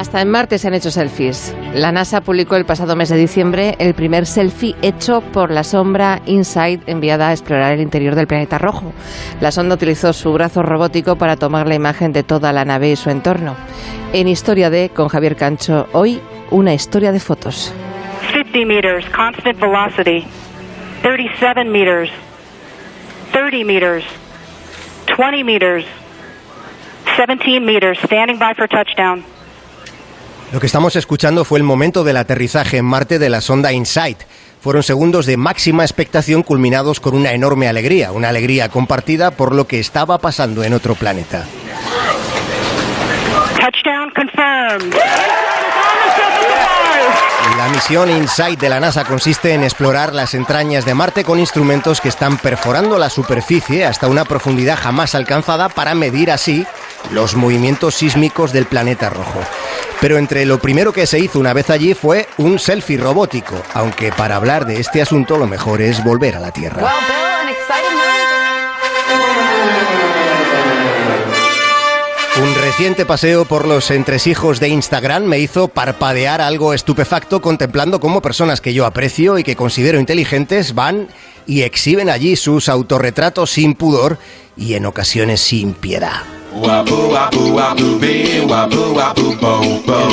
Hasta en Marte se han hecho selfies. La NASA publicó el pasado mes de diciembre el primer selfie hecho por la sombra InSight enviada a explorar el interior del planeta rojo. La sonda utilizó su brazo robótico para tomar la imagen de toda la nave y su entorno. En Historia de con Javier Cancho, hoy una historia de fotos. 50 meters, constant velocity. 37 meters. 30 meters. 20 meters. 17 meters, standing by for touchdown. Lo que estamos escuchando fue el momento del aterrizaje en Marte de la sonda InSight. Fueron segundos de máxima expectación culminados con una enorme alegría, una alegría compartida por lo que estaba pasando en otro planeta. Touchdown confirmed. La misión InSight de la NASA consiste en explorar las entrañas de Marte con instrumentos que están perforando la superficie hasta una profundidad jamás alcanzada para medir así los movimientos sísmicos del planeta rojo. Pero entre lo primero que se hizo una vez allí fue un selfie robótico, aunque para hablar de este asunto lo mejor es volver a la Tierra. Un reciente paseo por los entresijos de Instagram me hizo parpadear algo estupefacto contemplando cómo personas que yo aprecio y que considero inteligentes van y exhiben allí sus autorretratos sin pudor y en ocasiones sin piedad.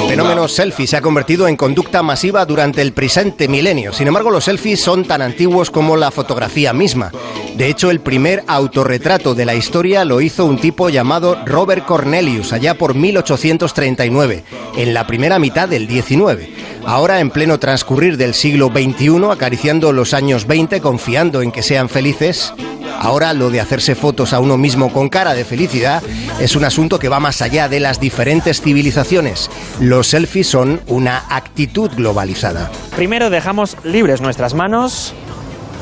El fenómeno selfie se ha convertido en conducta masiva durante el presente milenio. Sin embargo, los selfies son tan antiguos como la fotografía misma. De hecho, el primer autorretrato de la historia lo hizo un tipo llamado Robert Cornelius allá por 1839, en la primera mitad del 19. Ahora, en pleno transcurrir del siglo XXI, acariciando los años 20, confiando en que sean felices, Ahora lo de hacerse fotos a uno mismo con cara de felicidad es un asunto que va más allá de las diferentes civilizaciones. Los selfies son una actitud globalizada. Primero dejamos libres nuestras manos,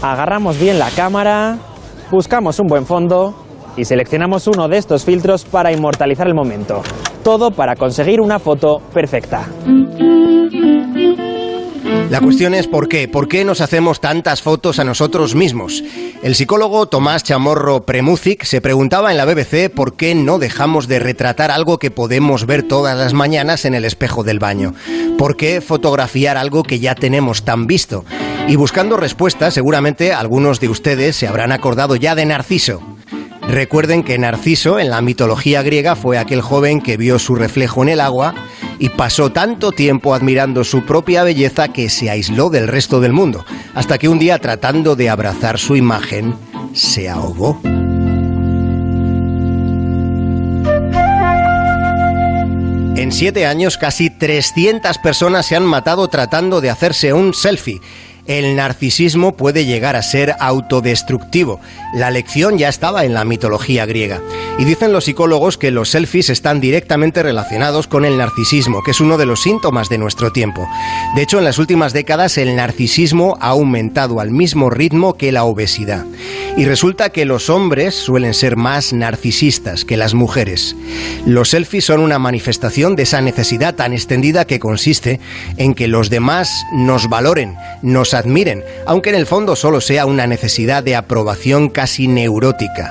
agarramos bien la cámara, buscamos un buen fondo y seleccionamos uno de estos filtros para inmortalizar el momento. Todo para conseguir una foto perfecta. La cuestión es por qué. ¿Por qué nos hacemos tantas fotos a nosotros mismos? El psicólogo Tomás Chamorro Premuzic se preguntaba en la BBC por qué no dejamos de retratar algo que podemos ver todas las mañanas en el espejo del baño. ¿Por qué fotografiar algo que ya tenemos tan visto? Y buscando respuestas, seguramente algunos de ustedes se habrán acordado ya de Narciso. Recuerden que Narciso en la mitología griega fue aquel joven que vio su reflejo en el agua y pasó tanto tiempo admirando su propia belleza que se aisló del resto del mundo, hasta que un día tratando de abrazar su imagen, se ahogó. En siete años, casi 300 personas se han matado tratando de hacerse un selfie el narcisismo puede llegar a ser autodestructivo. La lección ya estaba en la mitología griega. Y dicen los psicólogos que los selfies están directamente relacionados con el narcisismo, que es uno de los síntomas de nuestro tiempo. De hecho, en las últimas décadas el narcisismo ha aumentado al mismo ritmo que la obesidad. Y resulta que los hombres suelen ser más narcisistas que las mujeres. Los selfies son una manifestación de esa necesidad tan extendida que consiste en que los demás nos valoren, nos admiren, aunque en el fondo solo sea una necesidad de aprobación casi neurótica.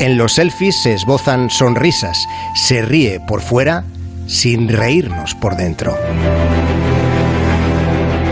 En los selfies se esbozan sonrisas, se ríe por fuera sin reírnos por dentro.